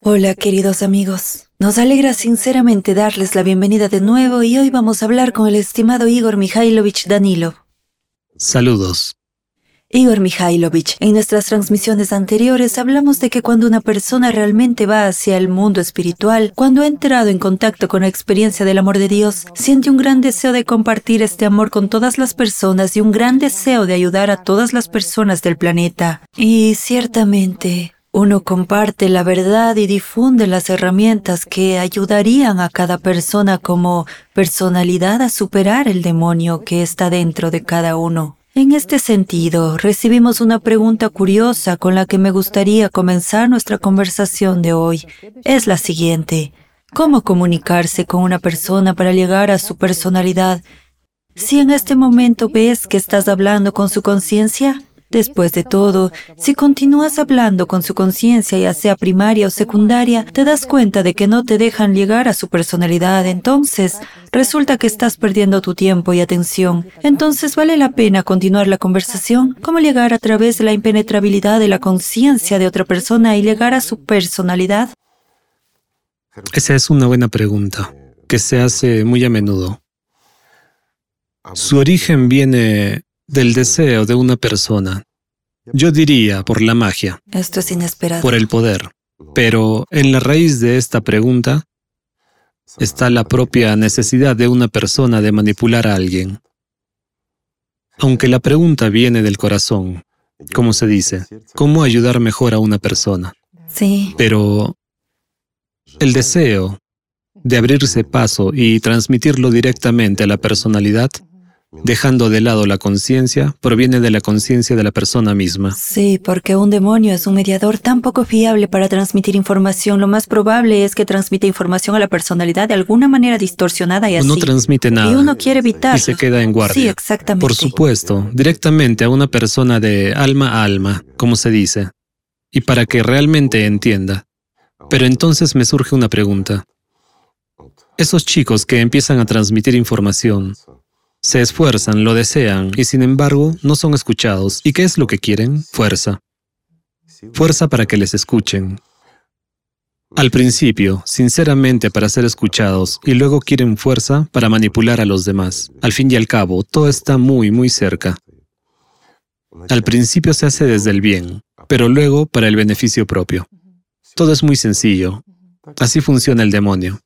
Hola queridos amigos, nos alegra sinceramente darles la bienvenida de nuevo y hoy vamos a hablar con el estimado Igor Mikhailovich Danilo. Saludos. Igor Mikhailovich, en nuestras transmisiones anteriores hablamos de que cuando una persona realmente va hacia el mundo espiritual, cuando ha entrado en contacto con la experiencia del amor de Dios, siente un gran deseo de compartir este amor con todas las personas y un gran deseo de ayudar a todas las personas del planeta. Y ciertamente, uno comparte la verdad y difunde las herramientas que ayudarían a cada persona como personalidad a superar el demonio que está dentro de cada uno. En este sentido, recibimos una pregunta curiosa con la que me gustaría comenzar nuestra conversación de hoy. Es la siguiente. ¿Cómo comunicarse con una persona para llegar a su personalidad? Si en este momento ves que estás hablando con su conciencia, Después de todo, si continúas hablando con su conciencia, ya sea primaria o secundaria, te das cuenta de que no te dejan llegar a su personalidad, entonces resulta que estás perdiendo tu tiempo y atención. Entonces vale la pena continuar la conversación, cómo llegar a través de la impenetrabilidad de la conciencia de otra persona y llegar a su personalidad. Esa es una buena pregunta, que se hace muy a menudo. Su origen viene del deseo de una persona. Yo diría por la magia. Esto es inesperado. Por el poder. Pero en la raíz de esta pregunta está la propia necesidad de una persona de manipular a alguien. Aunque la pregunta viene del corazón, como se dice, ¿cómo ayudar mejor a una persona? Sí. Pero el deseo de abrirse paso y transmitirlo directamente a la personalidad dejando de lado la conciencia, proviene de la conciencia de la persona misma. Sí, porque un demonio es un mediador tan poco fiable para transmitir información. Lo más probable es que transmita información a la personalidad de alguna manera distorsionada y así. No transmite nada. Y uno quiere evitar. Y se queda en guardia. Sí, exactamente. Por supuesto, directamente a una persona de alma a alma, como se dice, y para que realmente entienda. Pero entonces me surge una pregunta. Esos chicos que empiezan a transmitir información, se esfuerzan, lo desean y sin embargo no son escuchados. ¿Y qué es lo que quieren? Fuerza. Fuerza para que les escuchen. Al principio, sinceramente para ser escuchados y luego quieren fuerza para manipular a los demás. Al fin y al cabo, todo está muy, muy cerca. Al principio se hace desde el bien, pero luego para el beneficio propio. Todo es muy sencillo. Así funciona el demonio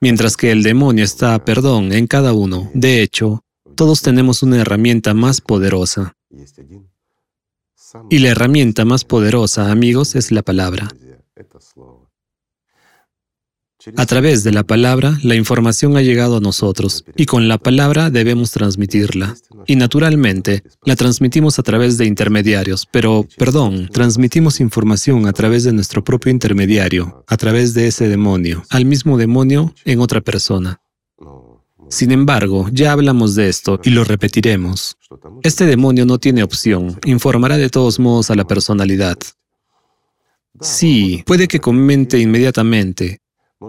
mientras que el demonio está, perdón, en cada uno. De hecho, todos tenemos una herramienta más poderosa. Y la herramienta más poderosa, amigos, es la palabra. A través de la palabra, la información ha llegado a nosotros y con la palabra debemos transmitirla. Y naturalmente, la transmitimos a través de intermediarios, pero, perdón, transmitimos información a través de nuestro propio intermediario, a través de ese demonio, al mismo demonio en otra persona. Sin embargo, ya hablamos de esto y lo repetiremos. Este demonio no tiene opción, informará de todos modos a la personalidad. Sí, puede que comente inmediatamente,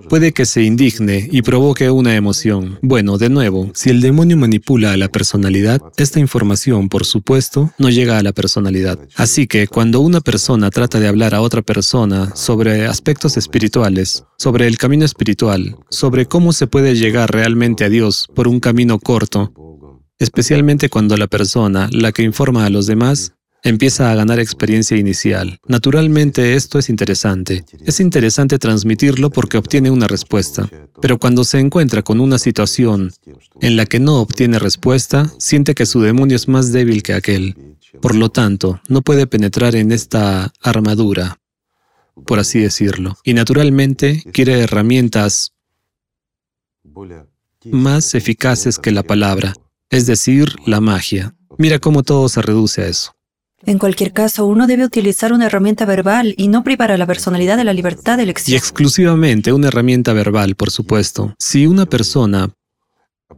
Puede que se indigne y provoque una emoción. Bueno, de nuevo, si el demonio manipula a la personalidad, esta información, por supuesto, no llega a la personalidad. Así que cuando una persona trata de hablar a otra persona sobre aspectos espirituales, sobre el camino espiritual, sobre cómo se puede llegar realmente a Dios por un camino corto, especialmente cuando la persona, la que informa a los demás, empieza a ganar experiencia inicial. Naturalmente esto es interesante. Es interesante transmitirlo porque obtiene una respuesta. Pero cuando se encuentra con una situación en la que no obtiene respuesta, siente que su demonio es más débil que aquel. Por lo tanto, no puede penetrar en esta armadura, por así decirlo. Y naturalmente quiere herramientas más eficaces que la palabra, es decir, la magia. Mira cómo todo se reduce a eso. En cualquier caso, uno debe utilizar una herramienta verbal y no privar a la personalidad de la libertad de elección. Y exclusivamente una herramienta verbal, por supuesto. Si una persona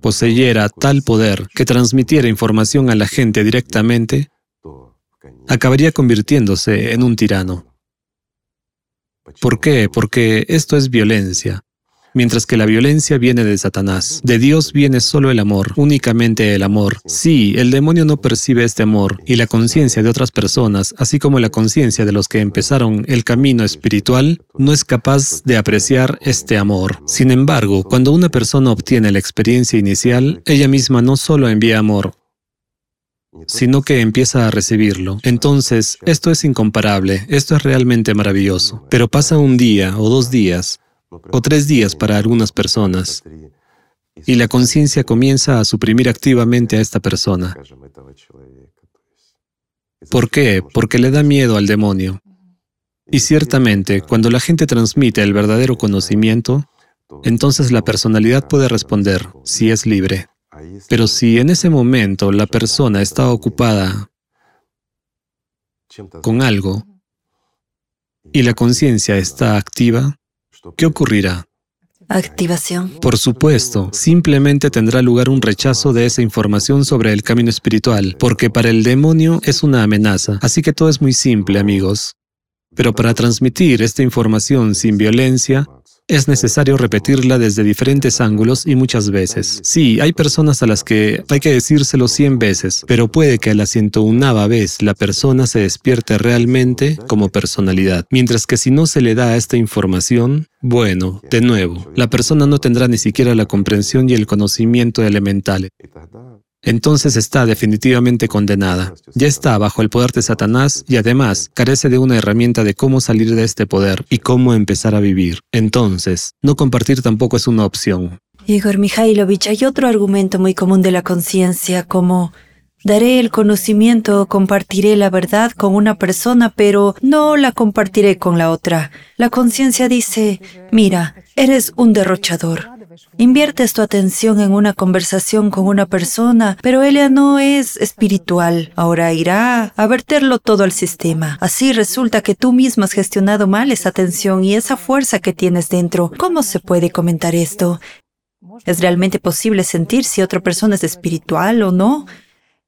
poseyera tal poder que transmitiera información a la gente directamente, acabaría convirtiéndose en un tirano. ¿Por qué? Porque esto es violencia. Mientras que la violencia viene de Satanás. De Dios viene solo el amor, únicamente el amor. Sí, el demonio no percibe este amor y la conciencia de otras personas, así como la conciencia de los que empezaron el camino espiritual, no es capaz de apreciar este amor. Sin embargo, cuando una persona obtiene la experiencia inicial, ella misma no solo envía amor, sino que empieza a recibirlo. Entonces, esto es incomparable, esto es realmente maravilloso. Pero pasa un día o dos días o tres días para algunas personas y la conciencia comienza a suprimir activamente a esta persona. ¿Por qué? Porque le da miedo al demonio. Y ciertamente, cuando la gente transmite el verdadero conocimiento, entonces la personalidad puede responder si es libre. Pero si en ese momento la persona está ocupada con algo y la conciencia está activa, ¿qué ocurrirá? Activación. Por supuesto, simplemente tendrá lugar un rechazo de esa información sobre el camino espiritual, porque para el demonio es una amenaza. Así que todo es muy simple, amigos. Pero para transmitir esta información sin violencia, es necesario repetirla desde diferentes ángulos y muchas veces. Sí, hay personas a las que hay que decírselo 100 veces, pero puede que a la 101 vez la persona se despierte realmente como personalidad. Mientras que si no se le da esta información, bueno, de nuevo, la persona no tendrá ni siquiera la comprensión y el conocimiento elemental entonces está definitivamente condenada. Ya está bajo el poder de Satanás y además carece de una herramienta de cómo salir de este poder y cómo empezar a vivir. Entonces, no compartir tampoco es una opción. Igor Mikhailovich, hay otro argumento muy común de la conciencia como Daré el conocimiento o compartiré la verdad con una persona, pero no la compartiré con la otra. La conciencia dice, mira, eres un derrochador. Inviertes tu atención en una conversación con una persona, pero ella no es espiritual. Ahora irá a verterlo todo al sistema. Así resulta que tú mismo has gestionado mal esa atención y esa fuerza que tienes dentro. ¿Cómo se puede comentar esto? ¿Es realmente posible sentir si otra persona es espiritual o no?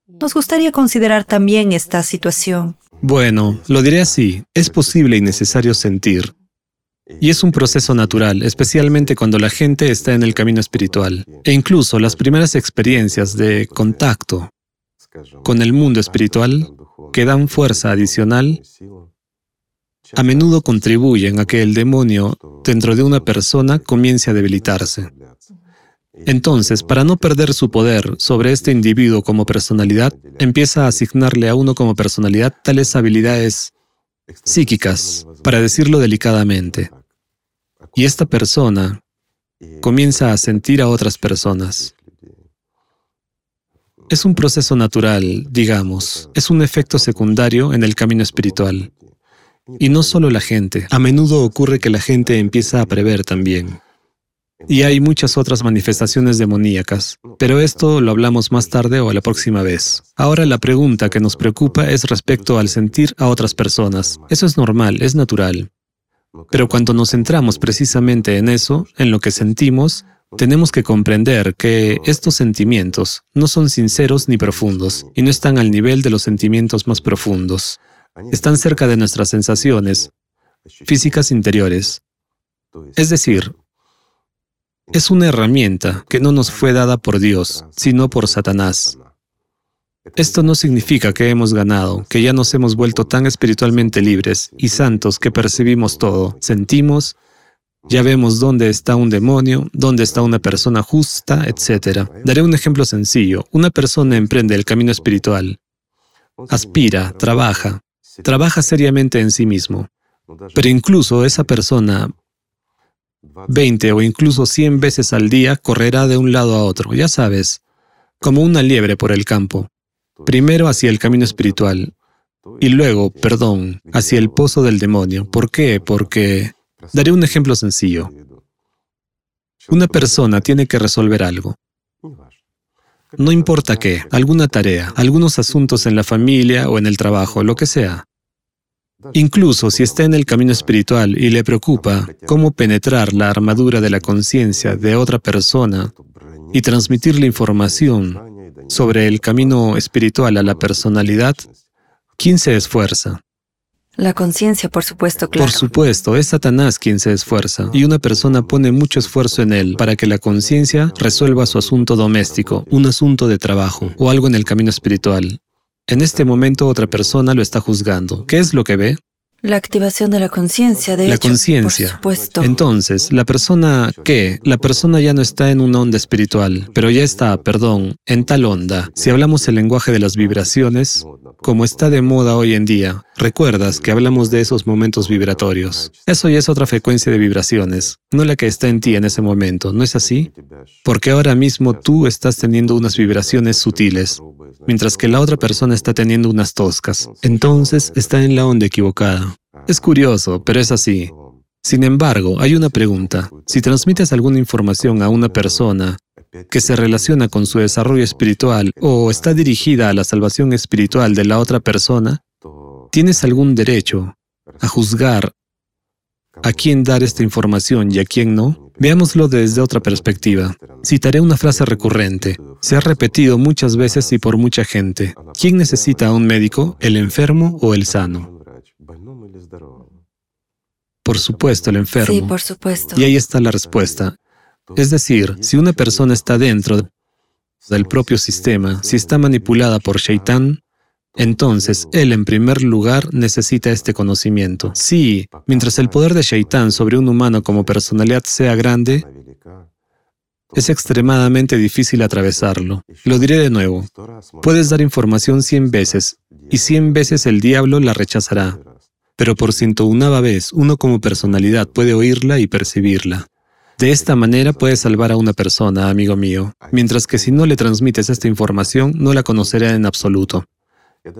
Nos gustaría considerar también esta situación. Bueno, lo diré así. Es posible y necesario sentir, y es un proceso natural, especialmente cuando la gente está en el camino espiritual. E incluso las primeras experiencias de contacto con el mundo espiritual que dan fuerza adicional a menudo contribuyen a que el demonio dentro de una persona comience a debilitarse. Entonces, para no perder su poder sobre este individuo como personalidad, empieza a asignarle a uno como personalidad tales habilidades psíquicas, para decirlo delicadamente. Y esta persona comienza a sentir a otras personas. Es un proceso natural, digamos, es un efecto secundario en el camino espiritual. Y no solo la gente, a menudo ocurre que la gente empieza a prever también. Y hay muchas otras manifestaciones demoníacas, pero esto lo hablamos más tarde o a la próxima vez. Ahora la pregunta que nos preocupa es respecto al sentir a otras personas. Eso es normal, es natural. Pero cuando nos centramos precisamente en eso, en lo que sentimos, tenemos que comprender que estos sentimientos no son sinceros ni profundos y no están al nivel de los sentimientos más profundos. Están cerca de nuestras sensaciones físicas interiores. Es decir, es una herramienta que no nos fue dada por Dios, sino por Satanás. Esto no significa que hemos ganado, que ya nos hemos vuelto tan espiritualmente libres y santos que percibimos todo, sentimos, ya vemos dónde está un demonio, dónde está una persona justa, etc. Daré un ejemplo sencillo. Una persona emprende el camino espiritual. Aspira, trabaja, trabaja seriamente en sí mismo. Pero incluso esa persona 20 o incluso 100 veces al día correrá de un lado a otro, ya sabes, como una liebre por el campo, primero hacia el camino espiritual y luego, perdón, hacia el pozo del demonio. ¿Por qué? Porque... Daré un ejemplo sencillo. Una persona tiene que resolver algo. No importa qué, alguna tarea, algunos asuntos en la familia o en el trabajo, lo que sea. Incluso si está en el camino espiritual y le preocupa cómo penetrar la armadura de la conciencia de otra persona y transmitir la información sobre el camino espiritual a la personalidad, ¿quién se esfuerza? La conciencia, por supuesto, claro. Por supuesto, es Satanás quien se esfuerza, y una persona pone mucho esfuerzo en él para que la conciencia resuelva su asunto doméstico, un asunto de trabajo, o algo en el camino espiritual. En este momento otra persona lo está juzgando. ¿Qué es lo que ve? La activación de la conciencia, de La conciencia. Por supuesto. Entonces, la persona ¿qué? La persona ya no está en una onda espiritual, pero ya está, perdón, en tal onda. Si hablamos el lenguaje de las vibraciones, como está de moda hoy en día, recuerdas que hablamos de esos momentos vibratorios. Eso ya es otra frecuencia de vibraciones, no la que está en ti en ese momento, ¿no es así? Porque ahora mismo tú estás teniendo unas vibraciones sutiles, mientras que la otra persona está teniendo unas toscas. Entonces está en la onda equivocada. Es curioso, pero es así. Sin embargo, hay una pregunta. Si transmites alguna información a una persona que se relaciona con su desarrollo espiritual o está dirigida a la salvación espiritual de la otra persona, tienes algún derecho a juzgar a quién dar esta información y a quién no. Veámoslo desde otra perspectiva. Citaré una frase recurrente. Se ha repetido muchas veces y por mucha gente. ¿Quién necesita a un médico, el enfermo o el sano? Por supuesto, el enfermo. Sí, por supuesto. Y ahí está la respuesta. Es decir, si una persona está dentro del propio sistema, si está manipulada por Shaitán, entonces él en primer lugar necesita este conocimiento. Sí, mientras el poder de Shaitán sobre un humano como personalidad sea grande, es extremadamente difícil atravesarlo. Lo diré de nuevo. Puedes dar información cien veces y cien veces el diablo la rechazará. Pero por ciento una vez uno como personalidad puede oírla y percibirla. De esta manera puedes salvar a una persona, amigo mío, mientras que si no le transmites esta información no la conocerá en absoluto.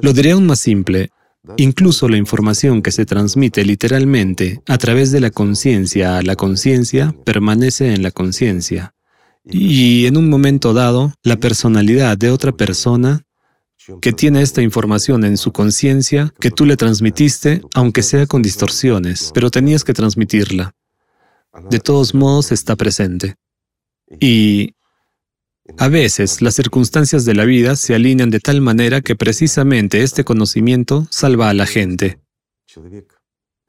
Lo diré aún más simple. Incluso la información que se transmite literalmente a través de la conciencia a la conciencia permanece en la conciencia. Y en un momento dado, la personalidad de otra persona que tiene esta información en su conciencia que tú le transmitiste, aunque sea con distorsiones, pero tenías que transmitirla. De todos modos está presente. Y a veces las circunstancias de la vida se alinean de tal manera que precisamente este conocimiento salva a la gente.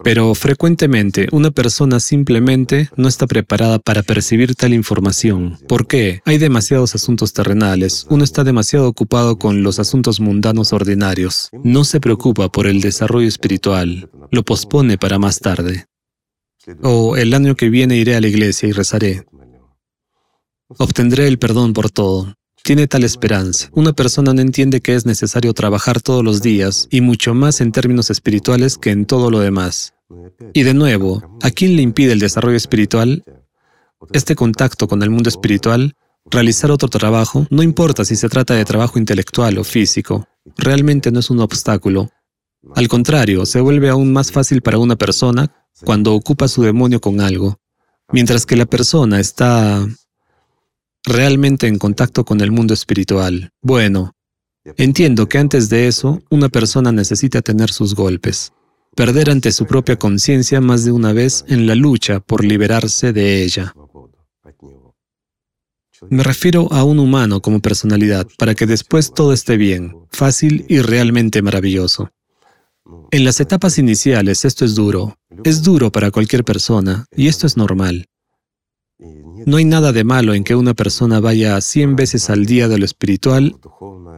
Pero frecuentemente una persona simplemente no está preparada para percibir tal información. ¿Por qué? Hay demasiados asuntos terrenales. Uno está demasiado ocupado con los asuntos mundanos ordinarios. No se preocupa por el desarrollo espiritual. Lo pospone para más tarde. O el año que viene iré a la iglesia y rezaré. Obtendré el perdón por todo. Tiene tal esperanza. Una persona no entiende que es necesario trabajar todos los días y mucho más en términos espirituales que en todo lo demás. Y de nuevo, ¿a quién le impide el desarrollo espiritual? Este contacto con el mundo espiritual, realizar otro trabajo, no importa si se trata de trabajo intelectual o físico, realmente no es un obstáculo. Al contrario, se vuelve aún más fácil para una persona cuando ocupa su demonio con algo, mientras que la persona está realmente en contacto con el mundo espiritual. Bueno, entiendo que antes de eso, una persona necesita tener sus golpes, perder ante su propia conciencia más de una vez en la lucha por liberarse de ella. Me refiero a un humano como personalidad, para que después todo esté bien, fácil y realmente maravilloso. En las etapas iniciales esto es duro, es duro para cualquier persona, y esto es normal. No hay nada de malo en que una persona vaya 100 veces al día de lo espiritual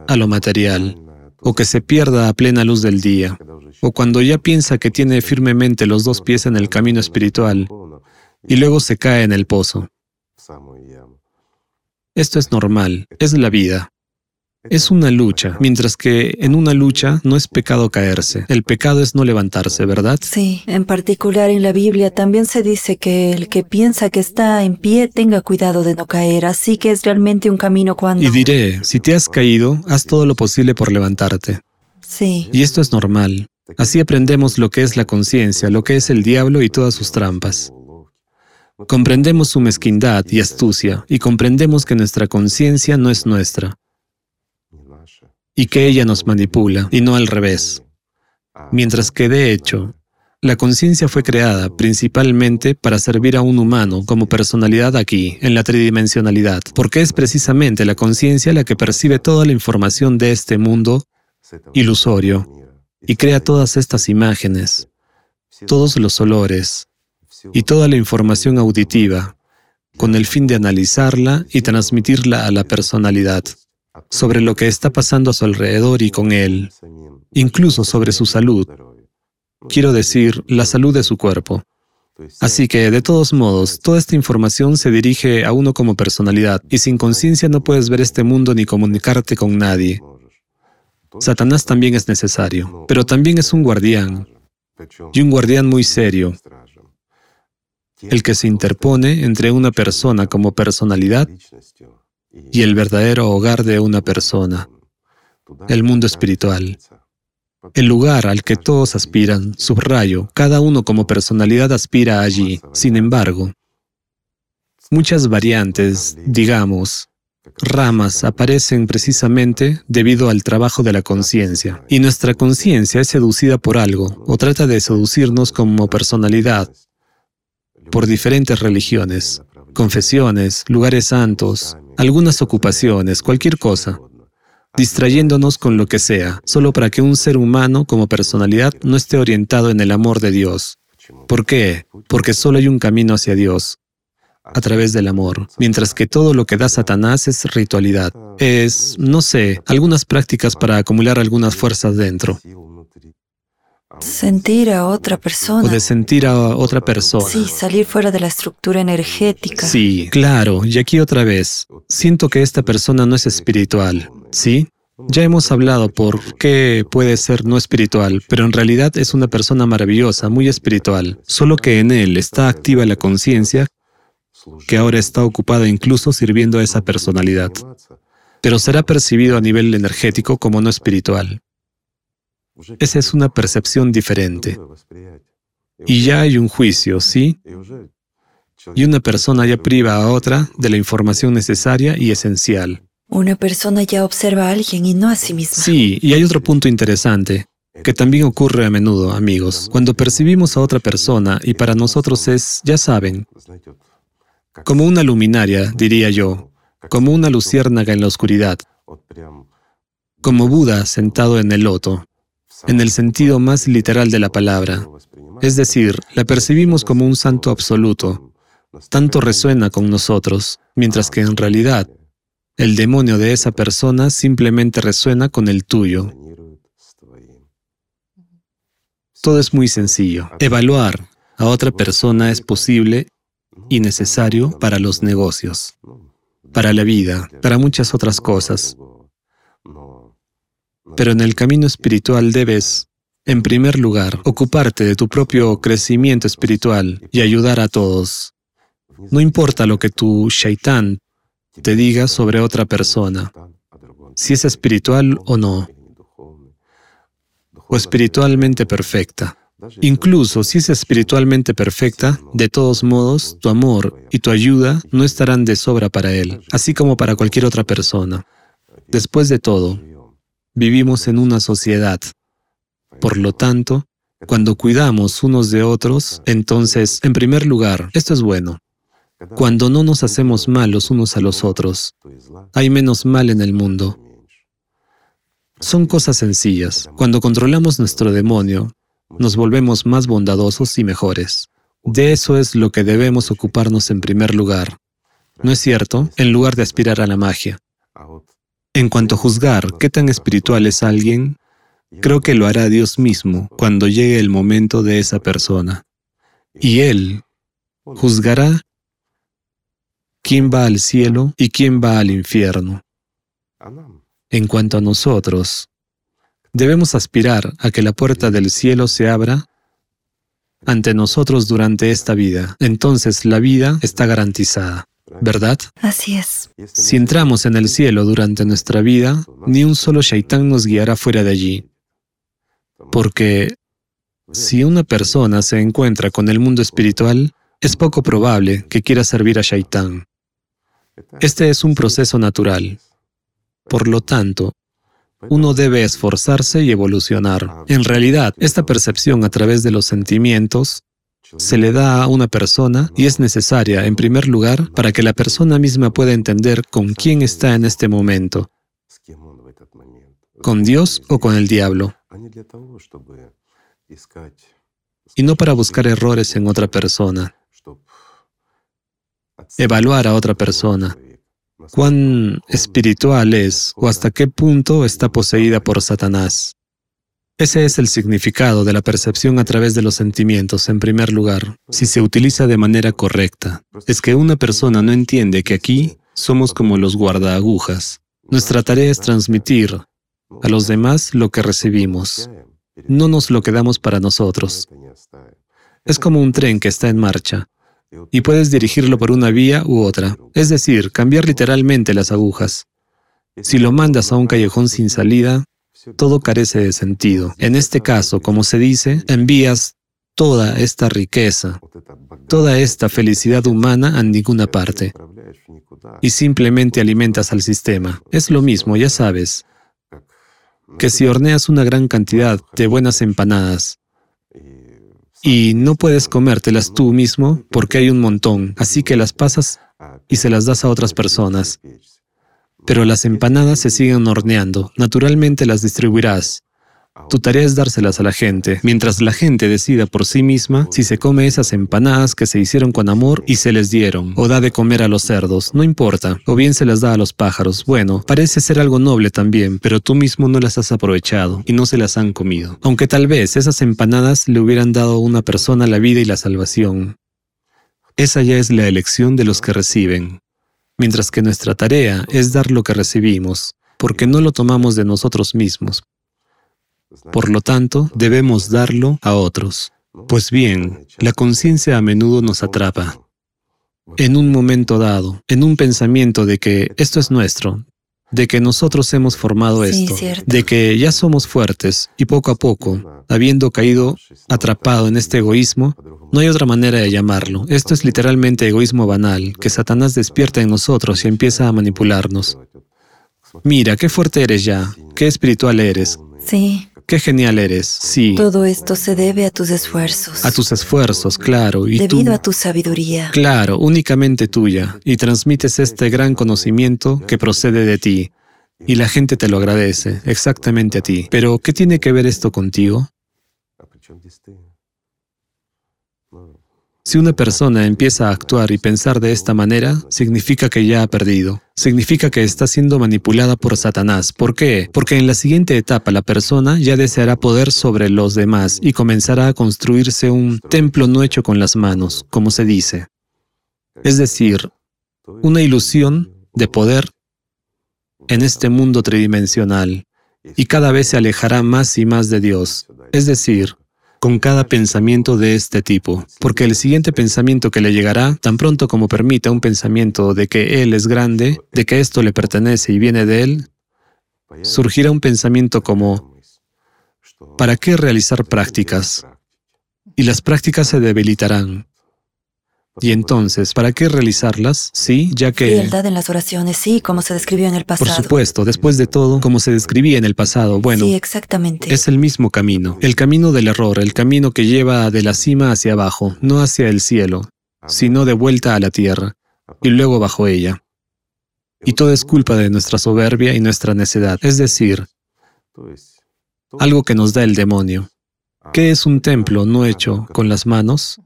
a lo material, o que se pierda a plena luz del día, o cuando ya piensa que tiene firmemente los dos pies en el camino espiritual y luego se cae en el pozo. Esto es normal, es la vida. Es una lucha, mientras que en una lucha no es pecado caerse, el pecado es no levantarse, ¿verdad? Sí, en particular en la Biblia también se dice que el que piensa que está en pie tenga cuidado de no caer, así que es realmente un camino cuando... Y diré, si te has caído, haz todo lo posible por levantarte. Sí. Y esto es normal. Así aprendemos lo que es la conciencia, lo que es el diablo y todas sus trampas. Comprendemos su mezquindad y astucia, y comprendemos que nuestra conciencia no es nuestra y que ella nos manipula y no al revés. Mientras que de hecho, la conciencia fue creada principalmente para servir a un humano como personalidad aquí, en la tridimensionalidad, porque es precisamente la conciencia la que percibe toda la información de este mundo ilusorio y crea todas estas imágenes, todos los olores y toda la información auditiva con el fin de analizarla y transmitirla a la personalidad sobre lo que está pasando a su alrededor y con él, incluso sobre su salud. Quiero decir, la salud de su cuerpo. Así que, de todos modos, toda esta información se dirige a uno como personalidad, y sin conciencia no puedes ver este mundo ni comunicarte con nadie. Satanás también es necesario, pero también es un guardián, y un guardián muy serio, el que se interpone entre una persona como personalidad y el verdadero hogar de una persona, el mundo espiritual. El lugar al que todos aspiran, subrayo, cada uno como personalidad aspira allí. Sin embargo, muchas variantes, digamos, ramas aparecen precisamente debido al trabajo de la conciencia. Y nuestra conciencia es seducida por algo o trata de seducirnos como personalidad por diferentes religiones, confesiones, lugares santos, algunas ocupaciones, cualquier cosa distrayéndonos con lo que sea, solo para que un ser humano como personalidad no esté orientado en el amor de Dios. ¿Por qué? Porque solo hay un camino hacia Dios, a través del amor, mientras que todo lo que da Satanás es ritualidad. Es, no sé, algunas prácticas para acumular algunas fuerzas dentro. Sentir a otra persona. O de sentir a otra persona. Sí, salir fuera de la estructura energética. Sí, claro. Y aquí otra vez. Siento que esta persona no es espiritual. ¿Sí? Ya hemos hablado por qué puede ser no espiritual, pero en realidad es una persona maravillosa, muy espiritual, solo que en él está activa la conciencia que ahora está ocupada incluso sirviendo a esa personalidad, pero será percibido a nivel energético como no espiritual. Esa es una percepción diferente. Y ya hay un juicio, ¿sí? Y una persona ya priva a otra de la información necesaria y esencial. Una persona ya observa a alguien y no a sí misma. Sí, y hay otro punto interesante, que también ocurre a menudo, amigos. Cuando percibimos a otra persona y para nosotros es, ya saben, como una luminaria, diría yo, como una luciérnaga en la oscuridad, como Buda sentado en el loto, en el sentido más literal de la palabra. Es decir, la percibimos como un santo absoluto, tanto resuena con nosotros, mientras que en realidad el demonio de esa persona simplemente resuena con el tuyo. Todo es muy sencillo. Evaluar a otra persona es posible y necesario para los negocios, para la vida, para muchas otras cosas. Pero en el camino espiritual debes, en primer lugar, ocuparte de tu propio crecimiento espiritual y ayudar a todos. No importa lo que tu shaitán te diga sobre otra persona, si es espiritual o no, o espiritualmente perfecta. Incluso si es espiritualmente perfecta, de todos modos, tu amor y tu ayuda no estarán de sobra para él, así como para cualquier otra persona. Después de todo, vivimos en una sociedad. Por lo tanto, cuando cuidamos unos de otros, entonces, en primer lugar, esto es bueno. Cuando no nos hacemos mal los unos a los otros, hay menos mal en el mundo. Son cosas sencillas. Cuando controlamos nuestro demonio, nos volvemos más bondadosos y mejores. De eso es lo que debemos ocuparnos en primer lugar. ¿No es cierto? En lugar de aspirar a la magia. En cuanto a juzgar qué tan espiritual es alguien, creo que lo hará Dios mismo cuando llegue el momento de esa persona. Y Él juzgará quién va al cielo y quién va al infierno. En cuanto a nosotros, debemos aspirar a que la puerta del cielo se abra ante nosotros durante esta vida. Entonces la vida está garantizada, ¿verdad? Así es. Si entramos en el cielo durante nuestra vida, ni un solo shaitán nos guiará fuera de allí. Porque si una persona se encuentra con el mundo espiritual, es poco probable que quiera servir a Shaitán. Este es un proceso natural. Por lo tanto, uno debe esforzarse y evolucionar. En realidad, esta percepción a través de los sentimientos se le da a una persona y es necesaria, en primer lugar, para que la persona misma pueda entender con quién está en este momento, con Dios o con el diablo. y no para buscar errores en otra persona, evaluar a otra persona, cuán espiritual es o hasta qué punto está poseída por Satanás. Ese es el significado de la percepción a través de los sentimientos, en primer lugar, si se utiliza de manera correcta. Es que una persona no entiende que aquí somos como los guardaagujas. Nuestra tarea es transmitir a los demás lo que recibimos. No nos lo quedamos para nosotros. Es como un tren que está en marcha y puedes dirigirlo por una vía u otra, es decir, cambiar literalmente las agujas. Si lo mandas a un callejón sin salida, todo carece de sentido. En este caso, como se dice, envías toda esta riqueza, toda esta felicidad humana a ninguna parte y simplemente alimentas al sistema. Es lo mismo, ya sabes, que si horneas una gran cantidad de buenas empanadas y no puedes comértelas tú mismo porque hay un montón, así que las pasas y se las das a otras personas. Pero las empanadas se siguen horneando, naturalmente las distribuirás. Tu tarea es dárselas a la gente, mientras la gente decida por sí misma si se come esas empanadas que se hicieron con amor y se les dieron, o da de comer a los cerdos, no importa, o bien se las da a los pájaros. Bueno, parece ser algo noble también, pero tú mismo no las has aprovechado y no se las han comido. Aunque tal vez esas empanadas le hubieran dado a una persona la vida y la salvación. Esa ya es la elección de los que reciben mientras que nuestra tarea es dar lo que recibimos, porque no lo tomamos de nosotros mismos. Por lo tanto, debemos darlo a otros. Pues bien, la conciencia a menudo nos atrapa. En un momento dado, en un pensamiento de que esto es nuestro, de que nosotros hemos formado esto, de que ya somos fuertes y poco a poco, habiendo caído atrapado en este egoísmo, no hay otra manera de llamarlo. Esto es literalmente egoísmo banal, que Satanás despierta en nosotros y empieza a manipularnos. Mira, qué fuerte eres ya, qué espiritual eres. Sí. Qué genial eres, sí. Todo esto se debe a tus esfuerzos. A tus esfuerzos, claro. Y Debido a tu sabiduría. Claro, únicamente tuya. Y transmites este gran conocimiento que procede de ti. Y la gente te lo agradece, exactamente a ti. Pero, ¿qué tiene que ver esto contigo? Si una persona empieza a actuar y pensar de esta manera, significa que ya ha perdido. Significa que está siendo manipulada por Satanás. ¿Por qué? Porque en la siguiente etapa la persona ya deseará poder sobre los demás y comenzará a construirse un templo no hecho con las manos, como se dice. Es decir, una ilusión de poder en este mundo tridimensional y cada vez se alejará más y más de Dios. Es decir, con cada pensamiento de este tipo, porque el siguiente pensamiento que le llegará, tan pronto como permita un pensamiento de que Él es grande, de que esto le pertenece y viene de Él, surgirá un pensamiento como, ¿para qué realizar prácticas? Y las prácticas se debilitarán. Y entonces, ¿para qué realizarlas? Sí, ya que... Frialdad en las oraciones, sí, como se describió en el pasado. Por supuesto, después de todo, como se describía en el pasado, bueno... Sí, exactamente. Es el mismo camino, el camino del error, el camino que lleva de la cima hacia abajo, no hacia el cielo, sino de vuelta a la tierra, y luego bajo ella. Y todo es culpa de nuestra soberbia y nuestra necedad, es decir, algo que nos da el demonio. ¿Qué es un templo no hecho con las manos?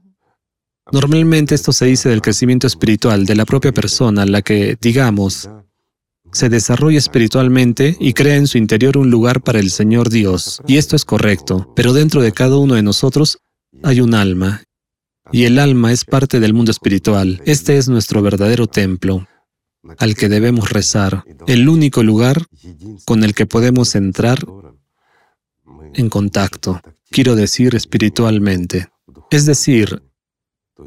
Normalmente esto se dice del crecimiento espiritual de la propia persona, la que, digamos, se desarrolla espiritualmente y crea en su interior un lugar para el Señor Dios. Y esto es correcto, pero dentro de cada uno de nosotros hay un alma. Y el alma es parte del mundo espiritual. Este es nuestro verdadero templo, al que debemos rezar, el único lugar con el que podemos entrar en contacto, quiero decir espiritualmente. Es decir,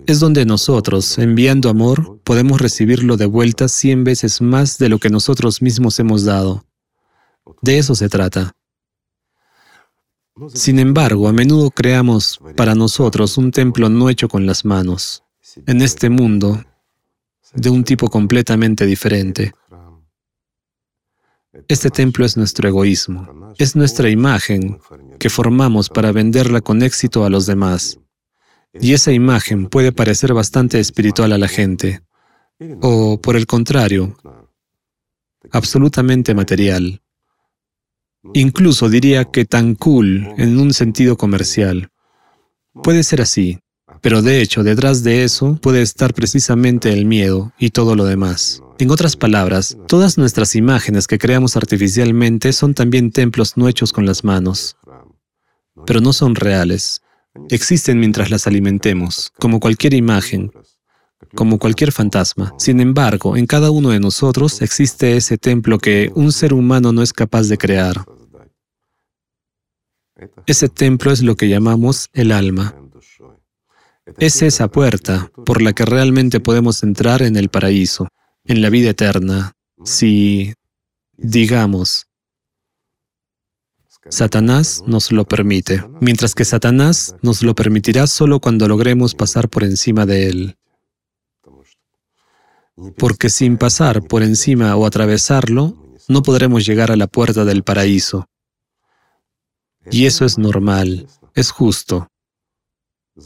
es donde nosotros, enviando amor, podemos recibirlo de vuelta cien veces más de lo que nosotros mismos hemos dado. De eso se trata. Sin embargo, a menudo creamos para nosotros un templo no hecho con las manos, en este mundo, de un tipo completamente diferente. Este templo es nuestro egoísmo, es nuestra imagen que formamos para venderla con éxito a los demás. Y esa imagen puede parecer bastante espiritual a la gente, o por el contrario, absolutamente material. Incluso diría que tan cool en un sentido comercial. Puede ser así, pero de hecho detrás de eso puede estar precisamente el miedo y todo lo demás. En otras palabras, todas nuestras imágenes que creamos artificialmente son también templos no hechos con las manos, pero no son reales. Existen mientras las alimentemos, como cualquier imagen, como cualquier fantasma. Sin embargo, en cada uno de nosotros existe ese templo que un ser humano no es capaz de crear. Ese templo es lo que llamamos el alma. Es esa puerta por la que realmente podemos entrar en el paraíso, en la vida eterna, si, digamos, Satanás nos lo permite, mientras que Satanás nos lo permitirá solo cuando logremos pasar por encima de él. Porque sin pasar por encima o atravesarlo, no podremos llegar a la puerta del paraíso. Y eso es normal, es justo.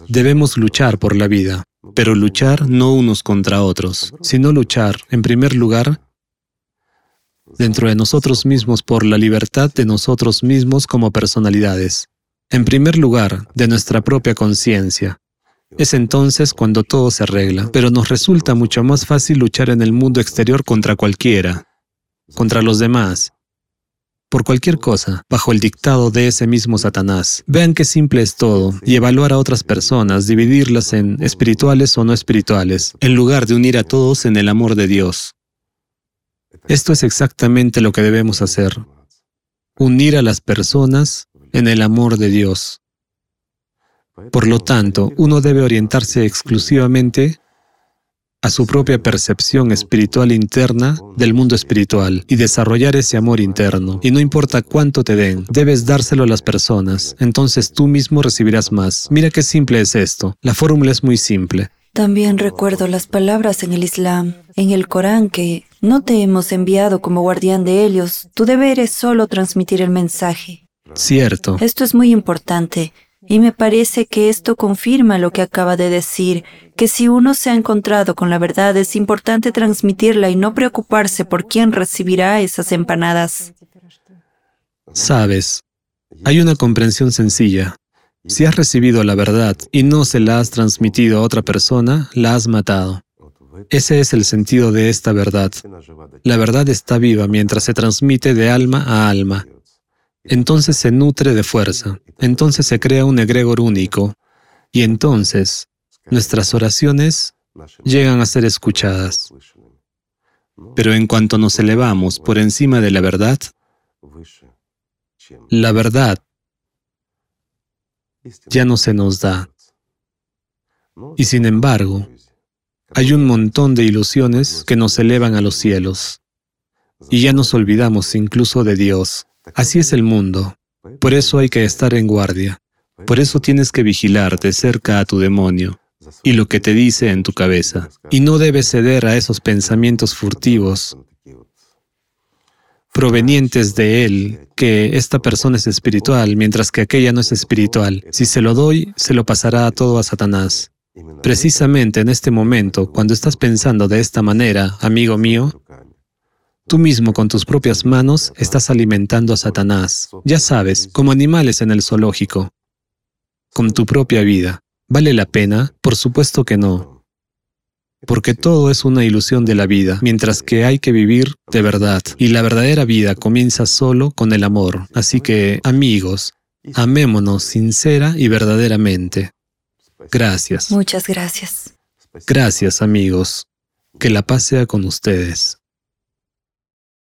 Debemos luchar por la vida, pero luchar no unos contra otros, sino luchar, en primer lugar, dentro de nosotros mismos por la libertad de nosotros mismos como personalidades. En primer lugar, de nuestra propia conciencia. Es entonces cuando todo se arregla, pero nos resulta mucho más fácil luchar en el mundo exterior contra cualquiera, contra los demás, por cualquier cosa, bajo el dictado de ese mismo Satanás. Vean qué simple es todo, y evaluar a otras personas, dividirlas en espirituales o no espirituales, en lugar de unir a todos en el amor de Dios. Esto es exactamente lo que debemos hacer, unir a las personas en el amor de Dios. Por lo tanto, uno debe orientarse exclusivamente a su propia percepción espiritual interna del mundo espiritual y desarrollar ese amor interno. Y no importa cuánto te den, debes dárselo a las personas, entonces tú mismo recibirás más. Mira qué simple es esto. La fórmula es muy simple. También recuerdo las palabras en el Islam, en el Corán, que no te hemos enviado como guardián de ellos, tu deber es solo transmitir el mensaje. Cierto. Esto es muy importante. Y me parece que esto confirma lo que acaba de decir, que si uno se ha encontrado con la verdad es importante transmitirla y no preocuparse por quién recibirá esas empanadas. Sabes, hay una comprensión sencilla. Si has recibido la verdad y no se la has transmitido a otra persona, la has matado. Ese es el sentido de esta verdad. La verdad está viva mientras se transmite de alma a alma. Entonces se nutre de fuerza, entonces se crea un egregor único, y entonces nuestras oraciones llegan a ser escuchadas. Pero en cuanto nos elevamos por encima de la verdad, la verdad ya no se nos da. Y sin embargo, hay un montón de ilusiones que nos elevan a los cielos. Y ya nos olvidamos incluso de Dios. Así es el mundo. Por eso hay que estar en guardia. Por eso tienes que vigilar de cerca a tu demonio y lo que te dice en tu cabeza. Y no debes ceder a esos pensamientos furtivos provenientes de él, que esta persona es espiritual, mientras que aquella no es espiritual. Si se lo doy, se lo pasará todo a Satanás. Precisamente en este momento, cuando estás pensando de esta manera, amigo mío, Tú mismo con tus propias manos estás alimentando a Satanás. Ya sabes, como animales en el zoológico. Con tu propia vida. ¿Vale la pena? Por supuesto que no. Porque todo es una ilusión de la vida, mientras que hay que vivir de verdad. Y la verdadera vida comienza solo con el amor. Así que, amigos, amémonos sincera y verdaderamente. Gracias. Muchas gracias. Gracias, amigos. Que la paz sea con ustedes.